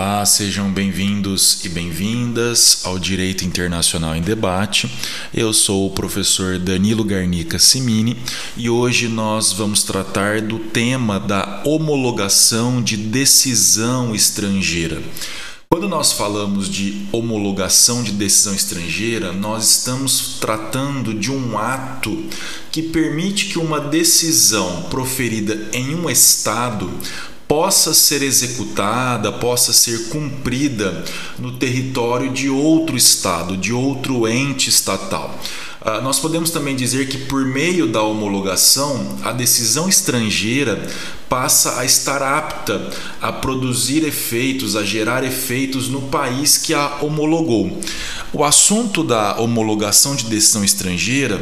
Olá, sejam bem-vindos e bem-vindas ao Direito Internacional em Debate. Eu sou o professor Danilo Garnica Simini e hoje nós vamos tratar do tema da homologação de decisão estrangeira. Quando nós falamos de homologação de decisão estrangeira, nós estamos tratando de um ato que permite que uma decisão proferida em um Estado possa ser executada, possa ser cumprida no território de outro Estado, de outro ente estatal. Uh, nós podemos também dizer que, por meio da homologação, a decisão estrangeira passa a estar apta a produzir efeitos, a gerar efeitos no país que a homologou. O assunto da homologação de decisão estrangeira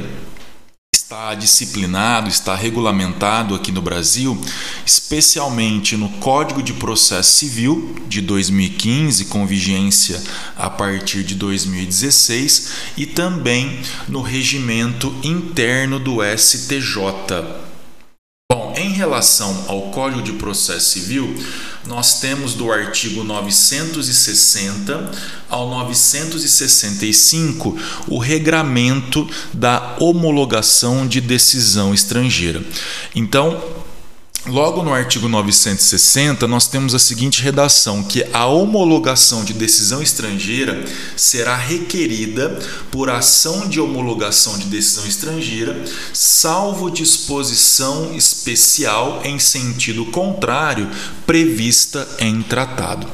está disciplinado, está regulamentado aqui no Brasil, especialmente no Código de Processo Civil de 2015, com vigência a partir de 2016, e também no regimento interno do STJ. Bom, em relação ao Código de Processo Civil, nós temos do artigo 960 ao 965 o regramento da homologação de decisão estrangeira. Então, Logo no artigo 960, nós temos a seguinte redação: que a homologação de decisão estrangeira será requerida por ação de homologação de decisão estrangeira, salvo disposição especial em sentido contrário prevista em tratado.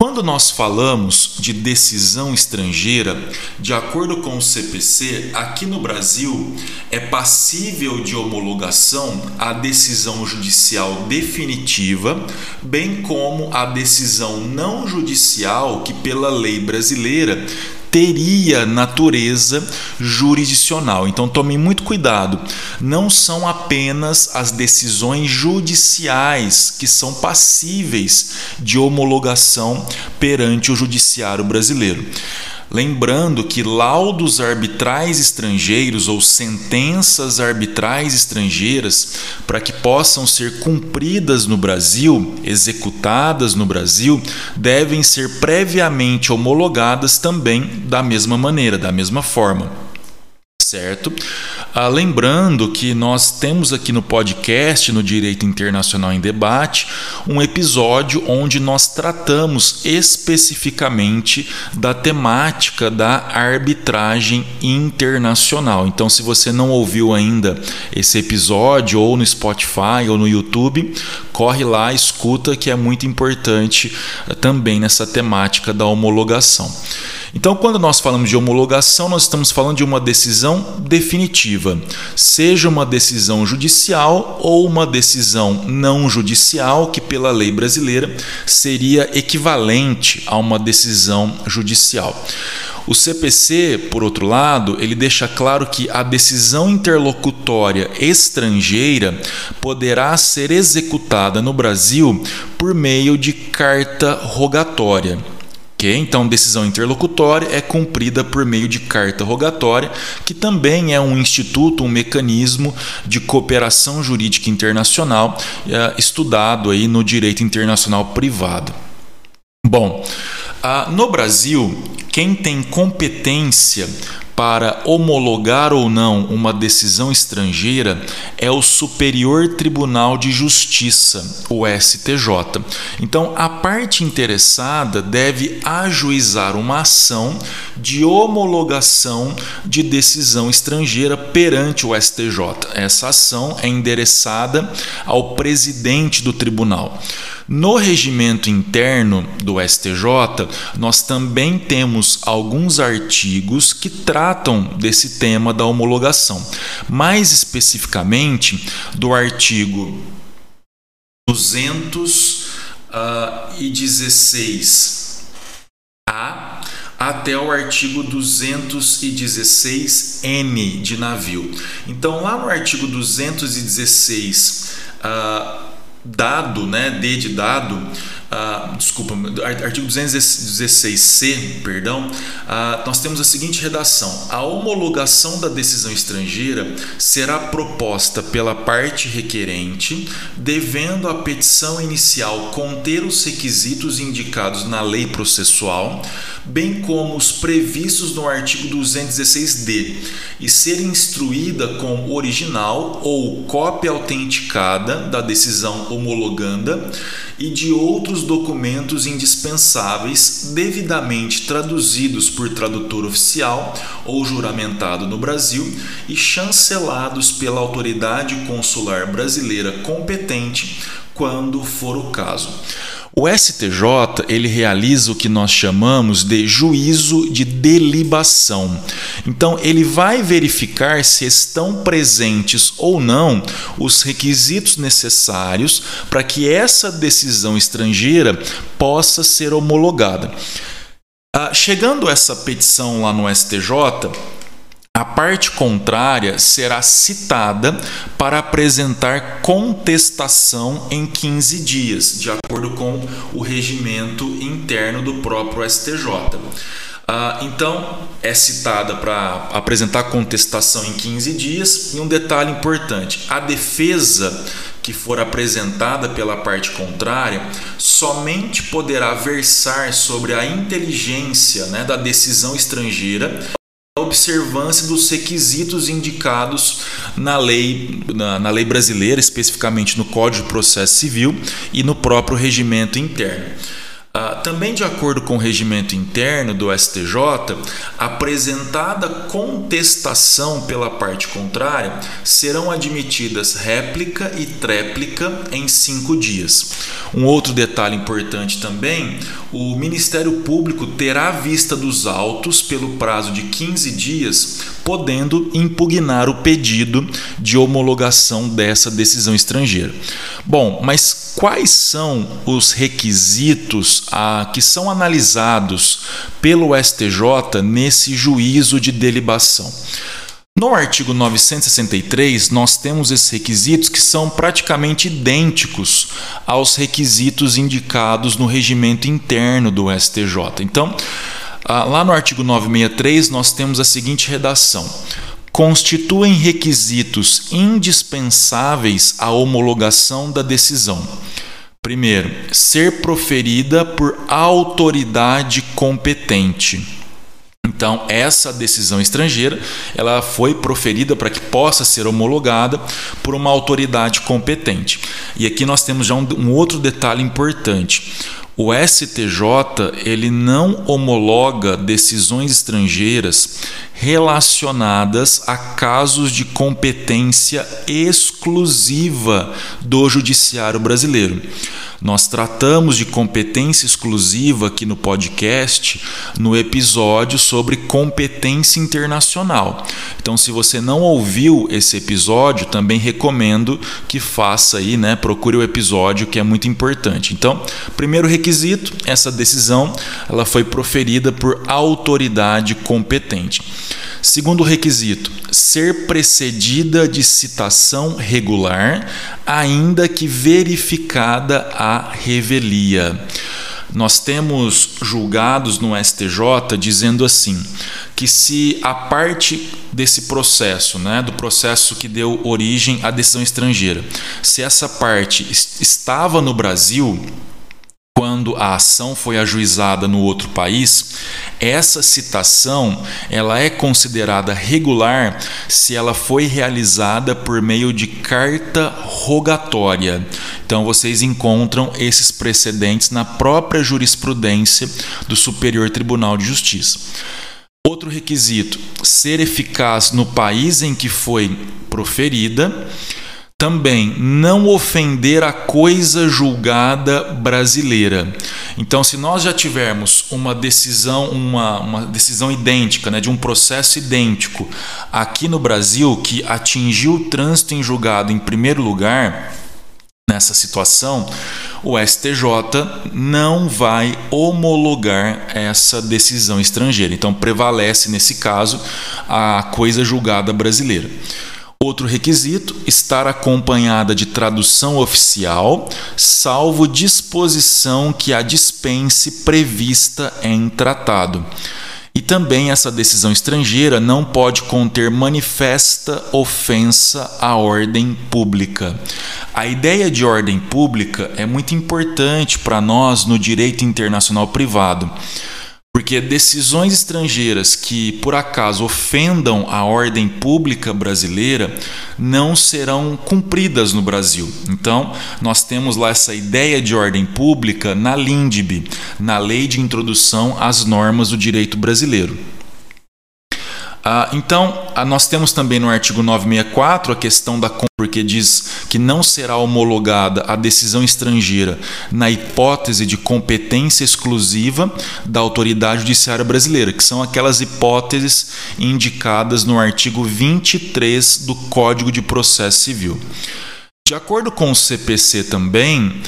Quando nós falamos de decisão estrangeira, de acordo com o CPC, aqui no Brasil é passível de homologação a decisão judicial definitiva, bem como a decisão não judicial que, pela lei brasileira, teria natureza jurisdicional. Então tome muito cuidado. Não são apenas as decisões judiciais que são passíveis de homologação perante o judiciário brasileiro. Lembrando que laudos arbitrais estrangeiros ou sentenças arbitrais estrangeiras, para que possam ser cumpridas no Brasil, executadas no Brasil, devem ser previamente homologadas também da mesma maneira, da mesma forma. Certo? Ah, lembrando que nós temos aqui no podcast, no Direito Internacional em Debate, um episódio onde nós tratamos especificamente da temática da arbitragem internacional. Então, se você não ouviu ainda esse episódio, ou no Spotify ou no YouTube, corre lá, escuta, que é muito importante ah, também nessa temática da homologação. Então, quando nós falamos de homologação, nós estamos falando de uma decisão definitiva, seja uma decisão judicial ou uma decisão não judicial, que pela lei brasileira seria equivalente a uma decisão judicial. O CPC, por outro lado, ele deixa claro que a decisão interlocutória estrangeira poderá ser executada no Brasil por meio de carta rogatória. Okay? Então, decisão interlocutória é cumprida por meio de carta rogatória, que também é um instituto, um mecanismo de cooperação jurídica internacional é, estudado aí no direito internacional privado. Bom, ah, no Brasil, quem tem competência para homologar ou não uma decisão estrangeira é o Superior Tribunal de Justiça, o STJ. Então, a parte interessada deve ajuizar uma ação de homologação de decisão estrangeira perante o STJ. Essa ação é endereçada ao presidente do tribunal. No regimento interno do STJ, nós também temos alguns artigos que tratam desse tema da homologação, mais especificamente do artigo 216A ah, até o artigo 216N de navio. Então, lá no artigo 216, uh, dado, né, D de dado, uh, desculpa, artigo 216C, perdão, uh, nós temos a seguinte redação: a homologação da decisão estrangeira será proposta pela parte requerente, devendo a petição inicial conter os requisitos indicados na lei processual, bem como os previstos no artigo 216D, e ser instruída com original ou cópia autenticada da decisão homologanda e de outros documentos indispensáveis devidamente traduzidos por tradutor oficial ou juramentado no Brasil e chancelados pela autoridade consular brasileira competente quando for o caso. O STJ ele realiza o que nós chamamos de juízo de delibação. Então ele vai verificar se estão presentes ou não os requisitos necessários para que essa decisão estrangeira possa ser homologada. Ah, chegando essa petição lá no STJ, a parte contrária será citada para apresentar contestação em 15 dias, de acordo com o regimento interno do próprio STJ. Ah, então, é citada para apresentar contestação em 15 dias. E um detalhe importante: a defesa que for apresentada pela parte contrária somente poderá versar sobre a inteligência né, da decisão estrangeira observância dos requisitos indicados na lei, na, na, lei brasileira, especificamente no Código de Processo Civil e no próprio regimento interno. Também de acordo com o regimento interno do STJ, apresentada contestação pela parte contrária, serão admitidas réplica e tréplica em cinco dias. Um outro detalhe importante também: o Ministério Público terá vista dos autos pelo prazo de 15 dias, podendo impugnar o pedido de homologação dessa decisão estrangeira. Bom, mas quais são os requisitos que são analisados pelo STJ nesse juízo de delibação? No artigo 963, nós temos esses requisitos que são praticamente idênticos aos requisitos indicados no regimento interno do STJ. Então, ah, lá no artigo 963, nós temos a seguinte redação: constituem requisitos indispensáveis à homologação da decisão. Primeiro, ser proferida por autoridade competente. Então, essa decisão estrangeira, ela foi proferida para que possa ser homologada por uma autoridade competente. E aqui nós temos já um, um outro detalhe importante. O STJ ele não homologa decisões estrangeiras relacionadas a casos de competência exclusiva do judiciário brasileiro. Nós tratamos de competência exclusiva aqui no podcast no episódio sobre competência internacional. Então, se você não ouviu esse episódio, também recomendo que faça aí, né? Procure o episódio que é muito importante. Então, primeiro requisito, essa decisão ela foi proferida por autoridade competente. Segundo requisito, ser precedida de citação regular, ainda que verificada a revelia. Nós temos julgados no STJ dizendo assim: que se a parte desse processo, né, do processo que deu origem à decisão estrangeira, se essa parte estava no Brasil, quando a ação foi ajuizada no outro país, essa citação ela é considerada regular se ela foi realizada por meio de carta rogatória. Então vocês encontram esses precedentes na própria jurisprudência do Superior Tribunal de Justiça. Outro requisito: ser eficaz no país em que foi proferida também não ofender a coisa julgada brasileira. Então, se nós já tivermos uma decisão, uma, uma decisão idêntica, né, de um processo idêntico aqui no Brasil que atingiu o trânsito em julgado em primeiro lugar, nessa situação, o STJ não vai homologar essa decisão estrangeira. Então, prevalece nesse caso a coisa julgada brasileira. Outro requisito: estar acompanhada de tradução oficial, salvo disposição que a dispense prevista em tratado. E também essa decisão estrangeira não pode conter manifesta ofensa à ordem pública. A ideia de ordem pública é muito importante para nós no direito internacional privado. Porque decisões estrangeiras que por acaso ofendam a ordem pública brasileira não serão cumpridas no Brasil. Então, nós temos lá essa ideia de ordem pública na LINDB, na Lei de Introdução às Normas do Direito Brasileiro. Ah, então, ah, nós temos também no artigo 964 a questão da porque diz que não será homologada a decisão estrangeira na hipótese de competência exclusiva da autoridade judiciária brasileira, que são aquelas hipóteses indicadas no artigo 23 do Código de Processo Civil. De acordo com o CPC também,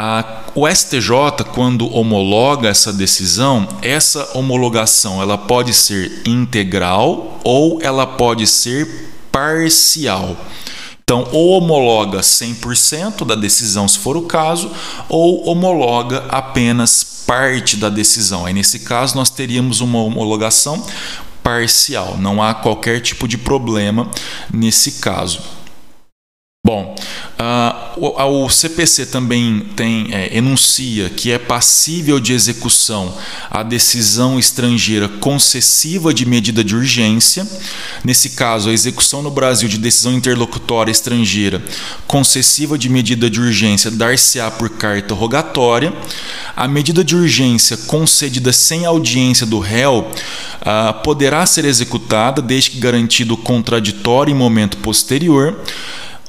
a, o STJ, quando homologa essa decisão, essa homologação ela pode ser integral ou ela pode ser parcial. Então, ou homologa 100% da decisão, se for o caso, ou homologa apenas parte da decisão. Aí, nesse caso, nós teríamos uma homologação parcial. Não há qualquer tipo de problema nesse caso. Bom, uh, o, o, CPC também tem, é, enuncia que é passível de execução a decisão estrangeira concessiva de medida de urgência. Nesse caso, a execução no Brasil de decisão interlocutória estrangeira concessiva de medida de urgência dar-se-á por carta rogatória. A medida de urgência concedida sem audiência do réu uh, poderá ser executada desde que garantido contraditório em momento posterior.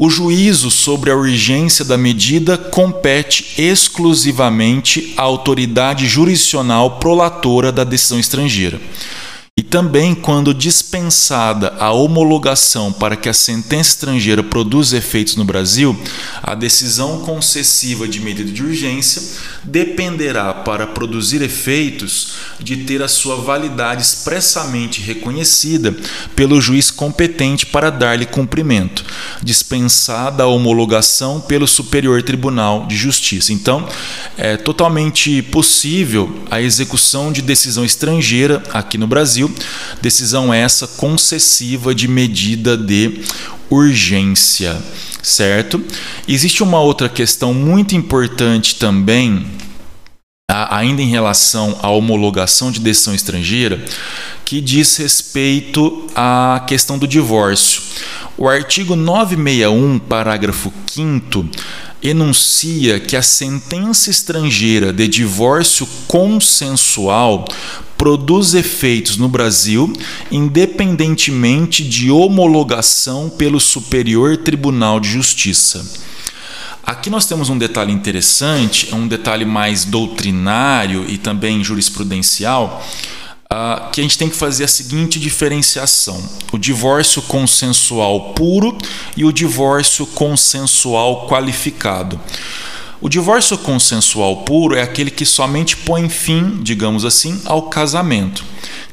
O juízo sobre a urgência da medida compete exclusivamente à autoridade jurisdicional prolatora da decisão estrangeira. E também, quando dispensada a homologação para que a sentença estrangeira produza efeitos no Brasil, a decisão concessiva de medida de urgência dependerá, para produzir efeitos, de ter a sua validade expressamente reconhecida pelo juiz competente para dar-lhe cumprimento, dispensada a homologação pelo Superior Tribunal de Justiça. Então, é totalmente possível a execução de decisão estrangeira aqui no Brasil decisão essa concessiva de medida de urgência, certo? Existe uma outra questão muito importante também, ainda em relação à homologação de decisão estrangeira, que diz respeito à questão do divórcio. O artigo 961, parágrafo 5 enuncia que a sentença estrangeira de divórcio consensual produz efeitos no Brasil, independentemente de homologação pelo Superior Tribunal de Justiça. Aqui nós temos um detalhe interessante, um detalhe mais doutrinário e também jurisprudencial, uh, que a gente tem que fazer a seguinte diferenciação: o divórcio consensual puro e o divórcio consensual qualificado. O divórcio consensual puro é aquele que somente põe fim, digamos assim, ao casamento.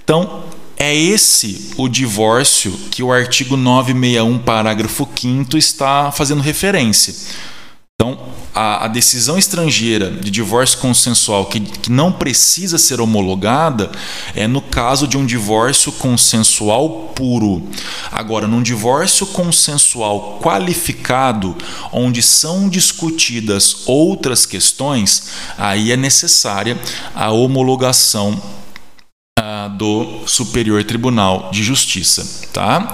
Então, é esse o divórcio que o artigo 961, parágrafo 5 está fazendo referência. Então, a, a, decisão estrangeira de divórcio consensual que, que não precisa ser homologada é no caso de um divórcio consensual puro. Agora, num divórcio consensual qualificado, onde são discutidas outras questões, aí é necessária a homologação ah, do Superior Tribunal de Justiça, tá?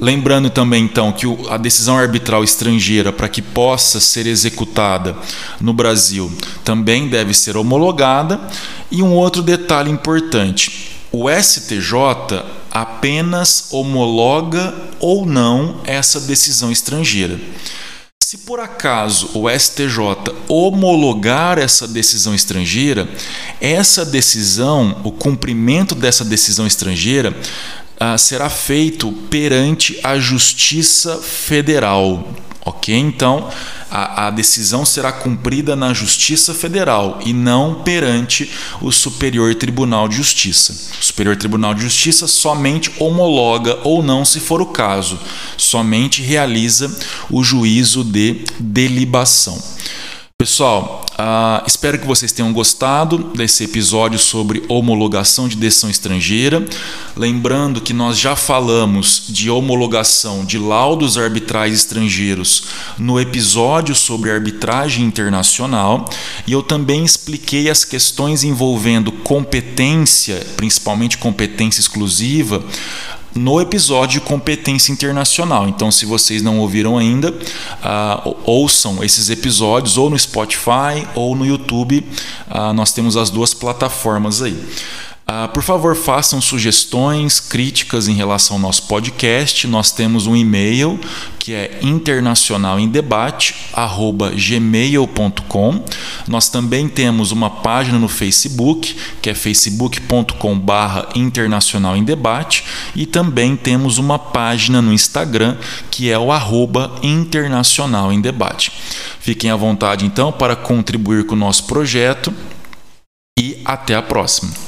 Lembrando também então que a decisão arbitral estrangeira para que possa ser executada no Brasil também deve ser homologada e um outro detalhe importante, o STJ apenas homologa ou não essa decisão estrangeira. Se por acaso o STJ homologar essa decisão estrangeira, essa decisão, o cumprimento dessa decisão estrangeira, ah, será feito perante a Justiça Federal. Ok? Então, a, a decisão será cumprida na Justiça Federal e não perante o Superior Tribunal de Justiça. O Superior Tribunal de Justiça somente homologa ou não, se for o caso, somente realiza o juízo de delibação. Pessoal, uh, espero que vocês tenham gostado desse episódio sobre homologação de decisão estrangeira. Lembrando que nós já falamos de homologação de laudos arbitrais estrangeiros no episódio sobre arbitragem internacional e eu também expliquei as questões envolvendo competência, principalmente competência exclusiva, no episódio competência internacional. Então, se vocês não ouviram ainda, uh, ouçam esses episódios ou no Spotify ou no YouTube. Uh, nós temos as duas plataformas aí. Uh, por favor, façam sugestões, críticas em relação ao nosso podcast. Nós temos um e-mail que é internacionalemdebate@gmail.com. Nós também temos uma página no Facebook, que é facebook.com/barra internacional em debate, e também temos uma página no Instagram que é o arroba internacional em debate. Fiquem à vontade então para contribuir com o nosso projeto e até a próxima.